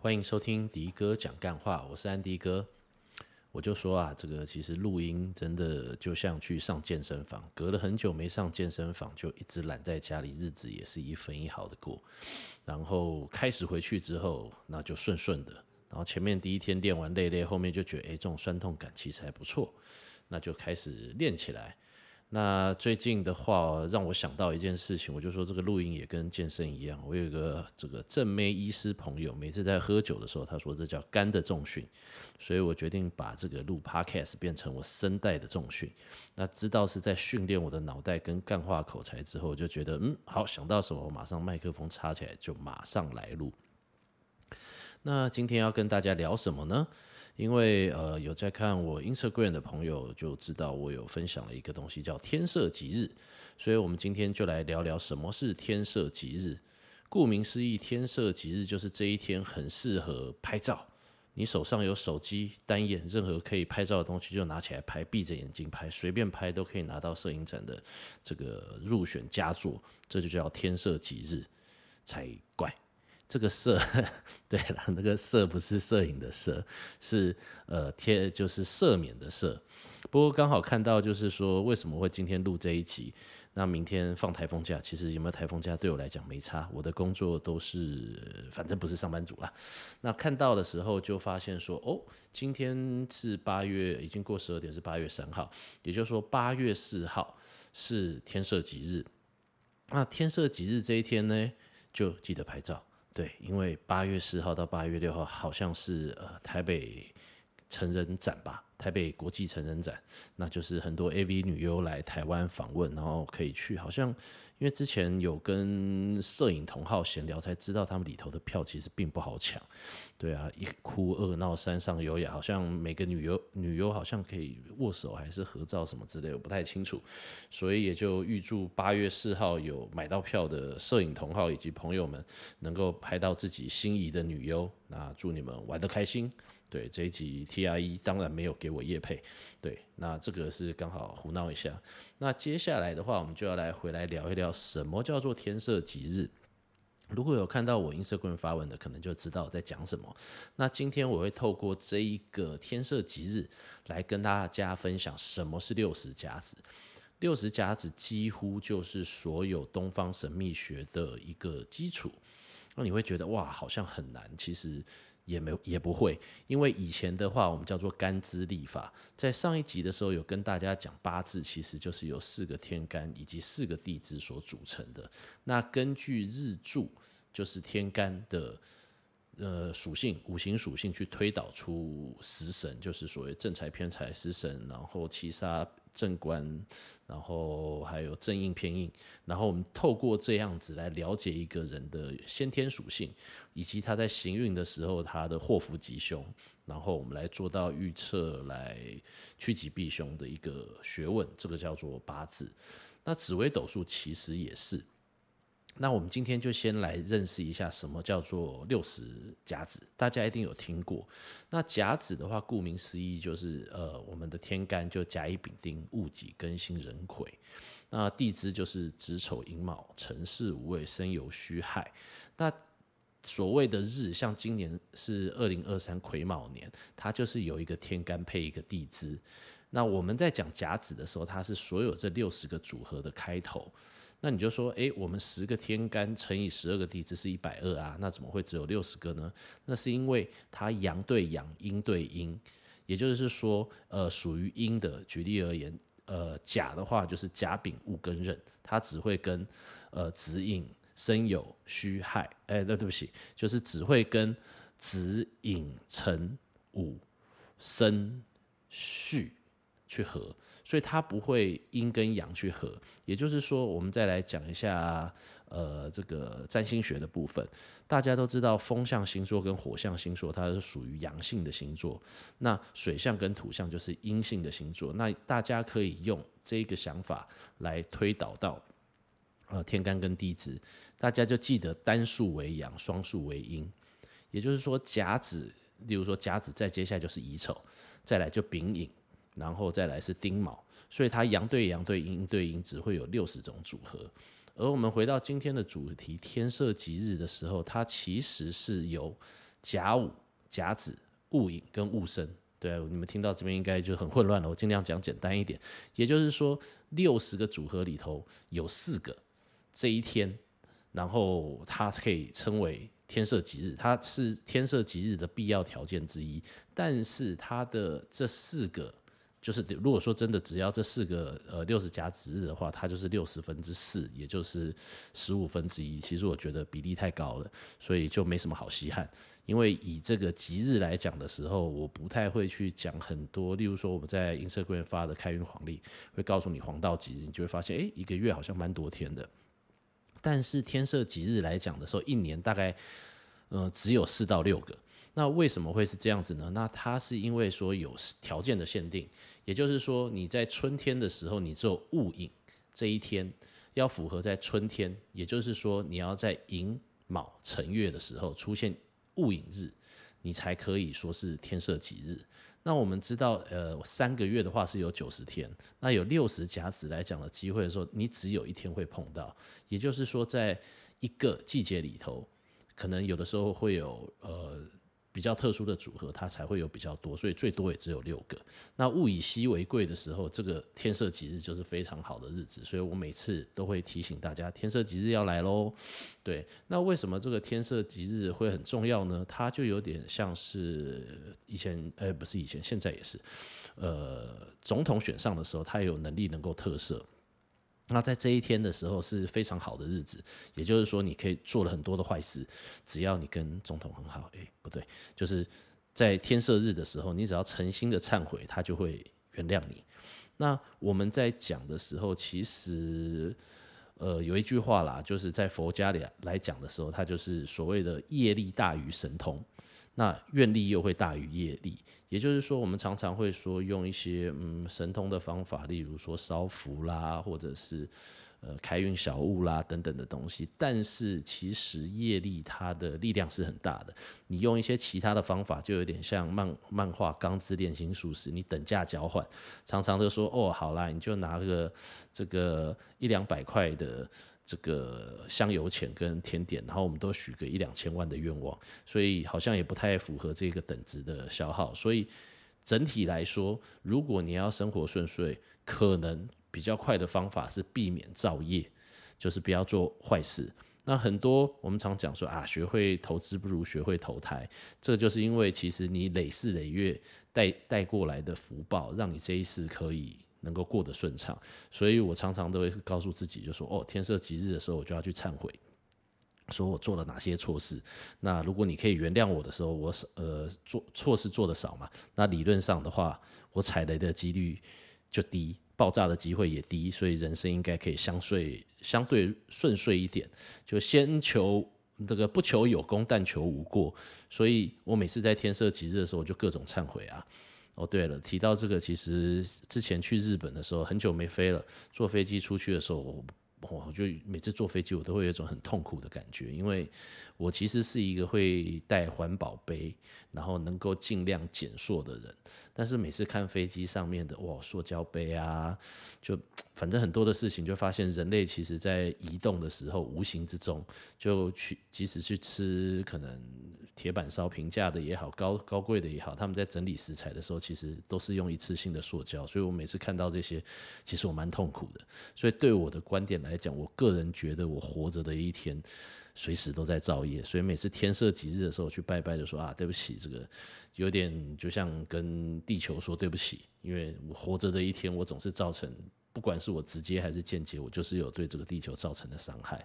欢迎收听迪哥讲干话，我是安迪哥。我就说啊，这个其实录音真的就像去上健身房，隔了很久没上健身房，就一直懒在家里，日子也是一分一毫的过。然后开始回去之后，那就顺顺的。然后前面第一天练完累累，后面就觉得哎，这种酸痛感其实还不错，那就开始练起来。那最近的话，让我想到一件事情，我就说这个录音也跟健身一样。我有一个这个正妹医师朋友，每次在喝酒的时候，他说这叫肝的重训，所以我决定把这个录 Podcast 变成我声带的重训。那知道是在训练我的脑袋跟干话口才之后，我就觉得嗯好，想到什么，我马上麦克风插起来，就马上来录。那今天要跟大家聊什么呢？因为呃有在看我 Instagram 的朋友就知道我有分享了一个东西叫天赦吉日，所以我们今天就来聊聊什么是天赦吉日。顾名思义，天赦吉日就是这一天很适合拍照。你手上有手机、单眼，任何可以拍照的东西就拿起来拍，闭着眼睛拍，随便拍都可以拿到摄影展的这个入选佳作，这就叫天赦吉日才怪。这个赦，对了，那个赦不是摄影的赦，是呃天就是赦免的赦。不过刚好看到，就是说为什么会今天录这一集？那明天放台风假，其实有没有台风假对我来讲没差，我的工作都是反正不是上班族啦。那看到的时候就发现说，哦，今天是八月，已经过十二点，是八月三号，也就是说八月四号是天赦吉日。那天赦吉日这一天呢，就记得拍照。对，因为八月四号到八月六号好像是呃台北成人展吧，台北国际成人展，那就是很多 AV 女优来台湾访问，然后可以去，好像。因为之前有跟摄影同好闲聊，才知道他们里头的票其实并不好抢。对啊，一哭二闹三上优雅，好像每个女优女优好像可以握手还是合照什么之类，我不太清楚。所以也就预祝八月四号有买到票的摄影同好以及朋友们，能够拍到自己心仪的女优。那祝你们玩得开心。对，这一集 TRE 当然没有给我业配，对，那这个是刚好胡闹一下。那接下来的话，我们就要来回来聊一聊什么叫做天赦吉日。如果有看到我 Instagram 发文的，可能就知道我在讲什么。那今天我会透过这一个天赦吉日来跟大家分享什么是六十甲子。六十甲子几乎就是所有东方神秘学的一个基础。那你会觉得哇，好像很难，其实。也没也不会，因为以前的话，我们叫做干支历法。在上一集的时候，有跟大家讲八字，其实就是由四个天干以及四个地支所组成的。那根据日柱，就是天干的呃属性，五行属性去推导出食神，就是所谓正财偏财食神，然后七杀。正官，然后还有正印偏印，然后我们透过这样子来了解一个人的先天属性，以及他在行运的时候他的祸福吉凶，然后我们来做到预测，来趋吉避凶的一个学问，这个叫做八字。那紫微斗数其实也是。那我们今天就先来认识一下什么叫做六十甲子，大家一定有听过。那甲子的话，顾名思义就是呃，我们的天干就甲乙丙丁戊己庚辛壬癸，那地支就是子丑寅卯辰巳午未申酉戌亥。那所谓的日，像今年是二零二三癸卯年，它就是有一个天干配一个地支。那我们在讲甲子的时候，它是所有这六十个组合的开头。那你就说，诶，我们十个天干乘以十二个地支是一百二啊，那怎么会只有六十个呢？那是因为它阳对阳，阴对阴，也就是说，呃，属于阴的，举例而言，呃，甲的话就是甲丙戊庚壬，它只会跟呃子寅申酉戌亥，哎，那对不起，就是只会跟子寅辰午申戌去合。所以它不会阴跟阳去合，也就是说，我们再来讲一下，呃，这个占星学的部分。大家都知道，风象星座跟火象星座，它是属于阳性的星座；那水象跟土象就是阴性的星座。那大家可以用这个想法来推导到，呃，天干跟地支，大家就记得单数为阳，双数为阴。也就是说，甲子，例如说甲子，再接下来就是乙丑，再来就丙寅。然后再来是丁卯，所以它阳对阳对阴对阴只会有六十种组合。而我们回到今天的主题，天赦吉日的时候，它其实是由甲午、甲子、戊寅跟戊申。对，你们听到这边应该就很混乱了，我尽量讲简单一点。也就是说，六十个组合里头有四个这一天，然后它可以称为天赦吉日，它是天赦吉日的必要条件之一。但是它的这四个，就是如果说真的只要这四个呃六十甲子日的话，它就是六十分之四，也就是十五分之一。其实我觉得比例太高了，所以就没什么好稀罕。因为以这个吉日来讲的时候，我不太会去讲很多。例如说，我们在 Instagram 发的开运黄历，会告诉你黄道吉日，你就会发现，哎，一个月好像蛮多天的。但是天赦吉日来讲的时候，一年大概，呃，只有四到六个。那为什么会是这样子呢？那它是因为说有条件的限定，也就是说你在春天的时候，你只有戊寅这一天要符合在春天，也就是说你要在寅卯辰月的时候出现。戊寅日，你才可以说是天赦吉日。那我们知道，呃，三个月的话是有九十天，那有六十甲子来讲的机会的时候，你只有一天会碰到。也就是说，在一个季节里头，可能有的时候会有呃。比较特殊的组合，它才会有比较多，所以最多也只有六个。那物以稀为贵的时候，这个天赦吉日就是非常好的日子，所以我每次都会提醒大家，天赦吉日要来喽。对，那为什么这个天赦吉日会很重要呢？它就有点像是以前，呃，不是以前，现在也是，呃，总统选上的时候，他有能力能够特赦。那在这一天的时候是非常好的日子，也就是说，你可以做了很多的坏事，只要你跟总统很好。诶，不对，就是在天赦日的时候，你只要诚心的忏悔，他就会原谅你。那我们在讲的时候，其实呃有一句话啦，就是在佛家里来讲的时候，它就是所谓的业力大于神通。那愿力又会大于业力，也就是说，我们常常会说用一些嗯神通的方法，例如说烧符啦，或者是呃开运小物啦等等的东西。但是其实业力它的力量是很大的，你用一些其他的方法，就有点像漫漫画《钢之炼金术师》，你等价交换，常常都说哦好啦，你就拿个这个一两百块的。这个香油钱跟甜点，然后我们都许个一两千万的愿望，所以好像也不太符合这个等值的消耗。所以整体来说，如果你要生活顺遂，可能比较快的方法是避免造业，就是不要做坏事。那很多我们常讲说啊，学会投资不如学会投胎，这就是因为其实你累世累月带带过来的福报，让你这一世可以。能够过得顺畅，所以我常常都会告诉自己，就说哦，天色吉日的时候，我就要去忏悔，说我做了哪些错事。那如果你可以原谅我的时候，我呃做错事做得少嘛，那理论上的话，我踩雷的几率就低，爆炸的机会也低，所以人生应该可以相对相对顺遂一点。就先求这个不求有功，但求无过。所以我每次在天色吉日的时候，就各种忏悔啊。哦，对了，提到这个，其实之前去日本的时候，很久没飞了，坐飞机出去的时候，我我就每次坐飞机，我都会有一种很痛苦的感觉，因为我其实是一个会带环保杯，然后能够尽量减塑的人。但是每次看飞机上面的哇，塑胶杯啊，就反正很多的事情，就发现人类其实在移动的时候，无形之中就去，即使去吃可能铁板烧平价的也好，高高贵的也好，他们在整理食材的时候，其实都是用一次性的塑胶。所以我每次看到这些，其实我蛮痛苦的。所以对我的观点来讲，我个人觉得我活着的一天，随时都在造业，所以每次天色吉日的时候去拜拜，就说啊，对不起，这个有点就像跟地球说对不起，因为我活着的一天，我总是造成，不管是我直接还是间接，我就是有对这个地球造成的伤害。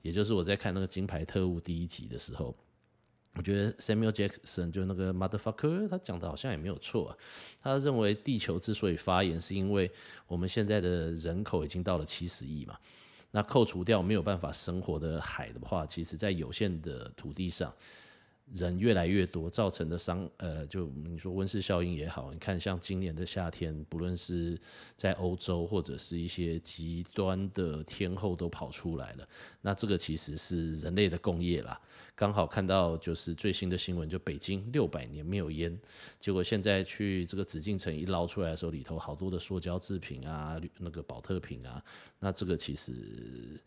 也就是我在看那个《金牌特务》第一集的时候，我觉得 Samuel Jackson 就那个 motherfucker，他讲的好像也没有错啊。他认为地球之所以发炎，是因为我们现在的人口已经到了七十亿嘛。那扣除掉没有办法生活的海的话，其实在有限的土地上，人越来越多，造成的伤，呃，就你说温室效应也好，你看像今年的夏天，不论是在欧洲或者是一些极端的天候都跑出来了，那这个其实是人类的共业啦。刚好看到就是最新的新闻，就北京六百年没有烟，结果现在去这个紫禁城一捞出来的时候，里头好多的塑胶制品啊，那个宝特瓶啊，那这个其实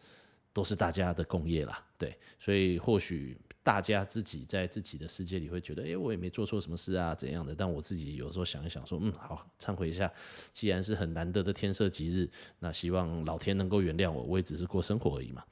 都是大家的共业啦，对，所以或许。大家自己在自己的世界里会觉得，哎，我也没做错什么事啊，怎样的？但我自己有时候想一想，说，嗯，好，忏悔一下。既然是很难得的天赦吉日，那希望老天能够原谅我，我也只是过生活而已嘛。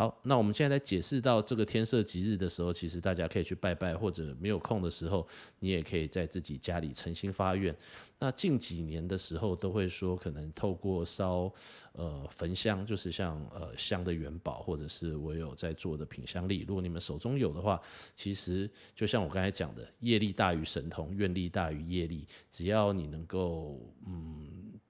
好，那我们现在在解释到这个天赦吉日的时候，其实大家可以去拜拜，或者没有空的时候，你也可以在自己家里诚心发愿。那近几年的时候，都会说可能透过烧呃焚香，就是像呃香的元宝，或者是我有在做的品香力，如果你们手中有的话，其实就像我刚才讲的，业力大于神通，愿力大于业力，只要你能够嗯。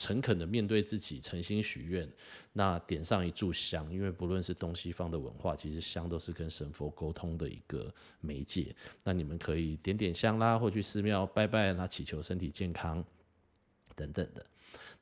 诚恳的面对自己，诚心许愿，那点上一炷香，因为不论是东西方的文化，其实香都是跟神佛沟通的一个媒介。那你们可以点点香啦，或去寺庙拜拜，那祈求身体健康等等的。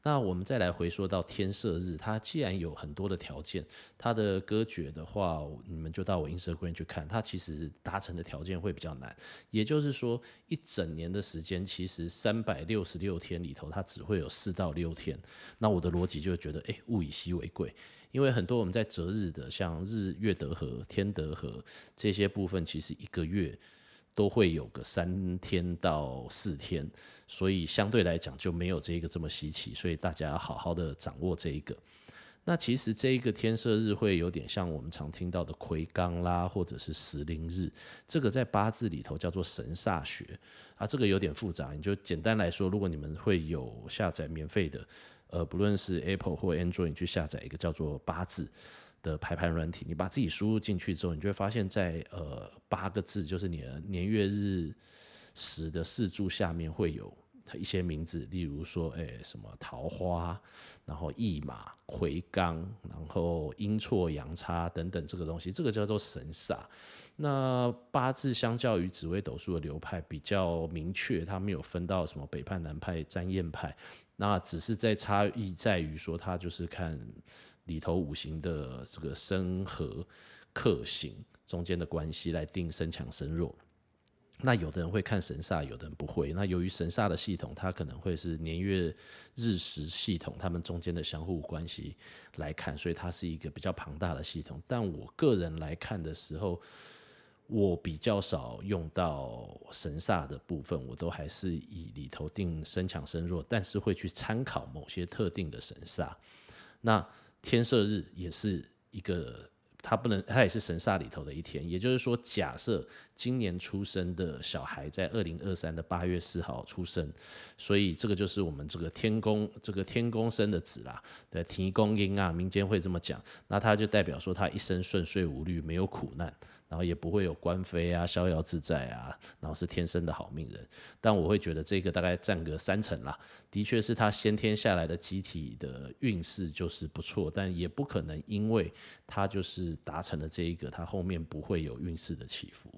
那我们再来回说到天赦日，它既然有很多的条件，它的歌诀的话，你们就到我阴舍群去看，它其实达成的条件会比较难。也就是说，一整年的时间，其实三百六十六天里头，它只会有四到六天。那我的逻辑就觉得，诶，物以稀为贵，因为很多我们在择日的，像日月德合、天德合这些部分，其实一个月。都会有个三天到四天，所以相对来讲就没有这个这么稀奇，所以大家要好好的掌握这一个。那其实这一个天赦日会有点像我们常听到的魁罡啦，或者是时令日，这个在八字里头叫做神煞学啊，这个有点复杂，你就简单来说，如果你们会有下载免费的，呃，不论是 Apple 或 Android，你去下载一个叫做八字。的排盘软体，你把自己输入进去之后，你就会发现在，呃八个字，就是你的年月日时的四柱下面会有一些名字，例如说，哎、什么桃花，然后驿马、魁罡，然后阴错阳差等等，这个东西，这个叫做神煞。那八字相较于紫微斗数的流派比较明确，它没有分到什么北派、南派、占验派，那只是在差异在于说，它就是看。里头五行的这个生合克刑中间的关系来定身强身弱。那有的人会看神煞，有的人不会。那由于神煞的系统，它可能会是年月日时系统，他们中间的相互关系来看，所以它是一个比较庞大的系统。但我个人来看的时候，我比较少用到神煞的部分，我都还是以里头定身强身弱，但是会去参考某些特定的神煞。那天赦日也是一个，它不能，它也是神煞里头的一天。也就是说，假设今年出生的小孩在二零二三的八月四号出生，所以这个就是我们这个天公，这个天公生的子啦，对，天公婴啊，民间会这么讲。那他就代表说他一生顺遂无虑，没有苦难。然后也不会有官非啊，逍遥自在啊，然后是天生的好命人。但我会觉得这个大概占个三成啦，的确是他先天下来的机体的运势就是不错，但也不可能因为他就是达成了这一个，他后面不会有运势的起伏。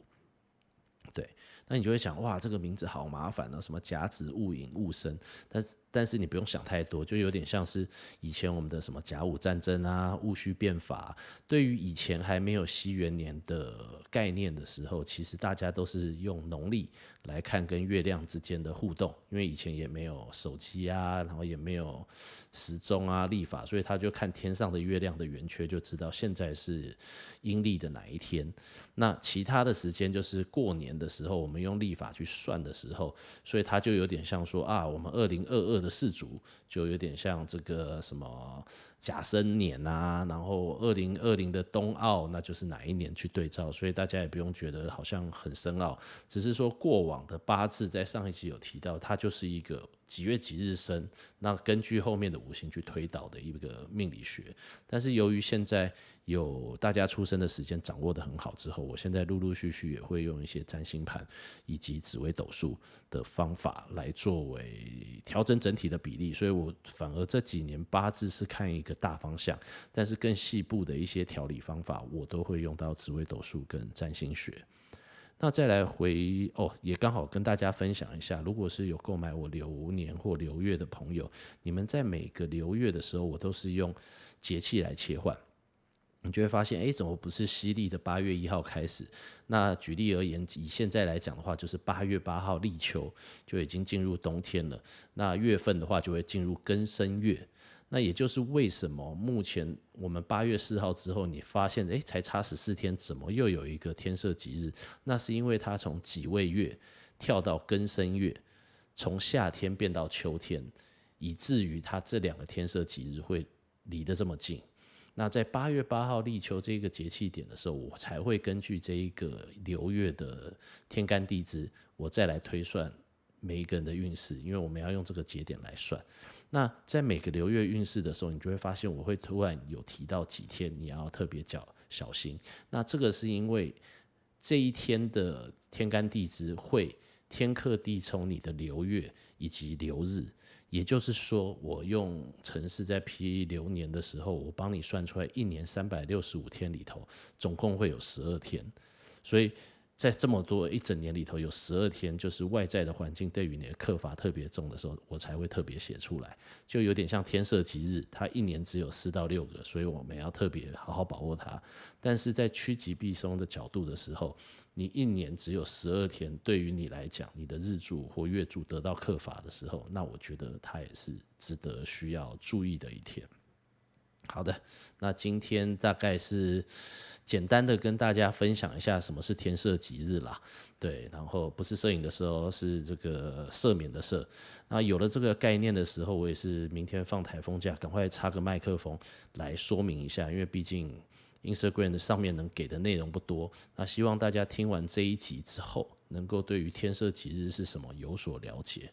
对，那你就会想，哇，这个名字好麻烦啊，什么甲子戊寅戊申，但是但是你不用想太多，就有点像是以前我们的什么甲午战争啊、戊戌变法。对于以前还没有西元年的概念的时候，其实大家都是用农历来看跟月亮之间的互动，因为以前也没有手机啊，然后也没有时钟啊、历法，所以他就看天上的月亮的圆缺，就知道现在是阴历的哪一天。那其他的时间就是过年的时候，我们用历法去算的时候，所以它就有点像说啊，我们二零二二的世足就有点像这个什么。甲申年啊，然后二零二零的冬奥，那就是哪一年去对照，所以大家也不用觉得好像很深奥，只是说过往的八字在上一集有提到，它就是一个几月几日生，那根据后面的五行去推导的一个命理学。但是由于现在有大家出生的时间掌握得很好之后，我现在陆陆续续也会用一些占星盘以及紫微斗数的方法来作为调整整体的比例，所以我反而这几年八字是看一个。大方向，但是更细部的一些调理方法，我都会用到紫微斗数跟占星学。那再来回哦，也刚好跟大家分享一下，如果是有购买我流年或流月的朋友，你们在每个流月的时候，我都是用节气来切换，你就会发现，哎，怎么不是西历的八月一号开始？那举例而言，以现在来讲的话，就是八月八号立秋就已经进入冬天了。那月份的话，就会进入庚申月。那也就是为什么目前我们八月四号之后，你发现诶，才差十四天，怎么又有一个天赦吉日？那是因为它从己未月跳到庚申月，从夏天变到秋天，以至于它这两个天赦吉日会离得这么近。那在八月八号立秋这个节气点的时候，我才会根据这一个流月的天干地支，我再来推算每一个人的运势，因为我们要用这个节点来算。那在每个流月运势的时候，你就会发现我会突然有提到几天你要特别较小心。那这个是因为这一天的天干地支会天克地冲你的流月以及流日。也就是说，我用程式在批流年的时候，我帮你算出来，一年三百六十五天里头，总共会有十二天。所以在这么多一整年里头，有十二天，就是外在的环境对于你的克罚特别重的时候，我才会特别写出来，就有点像天赦吉日，它一年只有四到六个，所以我们要特别好好把握它。但是在趋吉避凶的角度的时候，你一年只有十二天，对于你来讲，你的日柱或月柱得到克罚的时候，那我觉得它也是值得需要注意的一天。好的，那今天大概是简单的跟大家分享一下什么是天赦吉日啦。对，然后不是摄影的时候，是这个赦免的赦。那有了这个概念的时候，我也是明天放台风假，赶快插个麦克风来说明一下，因为毕竟。Instagram 的上面能给的内容不多，那希望大家听完这一集之后，能够对于天赦吉日是什么有所了解。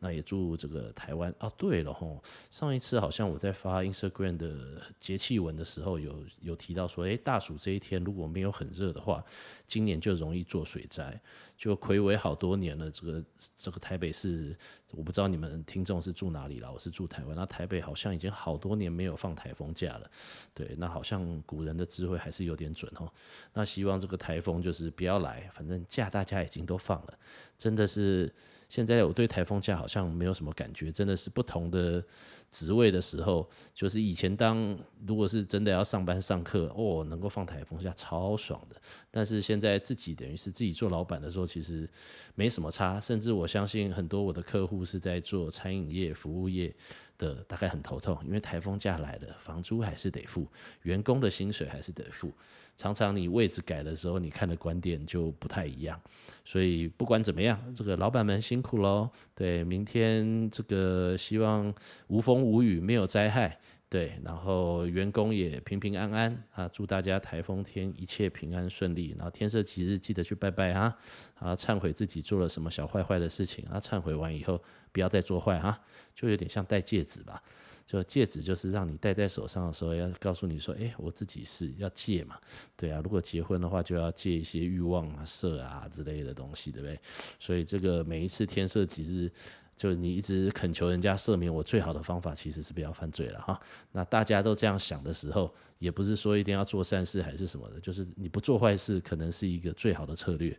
那也祝这个台湾啊，对了吼，上一次好像我在发 Instagram 的节气文的时候有，有提到说，诶、大暑这一天如果没有很热的话，今年就容易做水灾。就魁违好多年了，这个这个台北市，我不知道你们听众是住哪里啦，我是住台湾，那台北好像已经好多年没有放台风假了。对，那好像古人的智慧还是有点准哦。那希望这个台风就是不要来，反正假大家已经都放了，真的是。现在我对台风假好像没有什么感觉，真的是不同的职位的时候，就是以前当如果是真的要上班上课，哦，能够放台风假超爽的。但是现在自己等于是自己做老板的时候，其实没什么差。甚至我相信很多我的客户是在做餐饮业、服务业的，大概很头痛，因为台风假来了，房租还是得付，员工的薪水还是得付。常常你位置改的时候，你看的观点就不太一样，所以不管怎么样，这个老板们辛苦喽。对，明天这个希望无风无雨，没有灾害。对，然后员工也平平安安啊，祝大家台风天一切平安顺利。然后天色吉日记得去拜拜啊，啊，忏悔自己做了什么小坏坏的事情啊，忏悔完以后不要再做坏哈，就有点像戴戒指吧。就戒指就是让你戴在手上的时候，要告诉你说，哎，我自己是要戒嘛，对啊。如果结婚的话，就要戒一些欲望啊、色啊之类的东西，对不对？所以这个每一次天色吉日，就是你一直恳求人家赦免我，最好的方法其实是不要犯罪了哈。那大家都这样想的时候，也不是说一定要做善事还是什么的，就是你不做坏事，可能是一个最好的策略。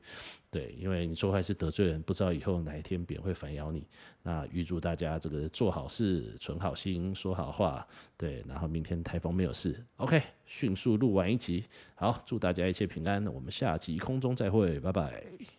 对，因为你做坏事得罪人，不知道以后哪一天别人会反咬你。那预祝大家这个做好事、存好心、说好话。对，然后明天台风没有事，OK，迅速录完一集。好，祝大家一切平安。我们下集空中再会，拜拜。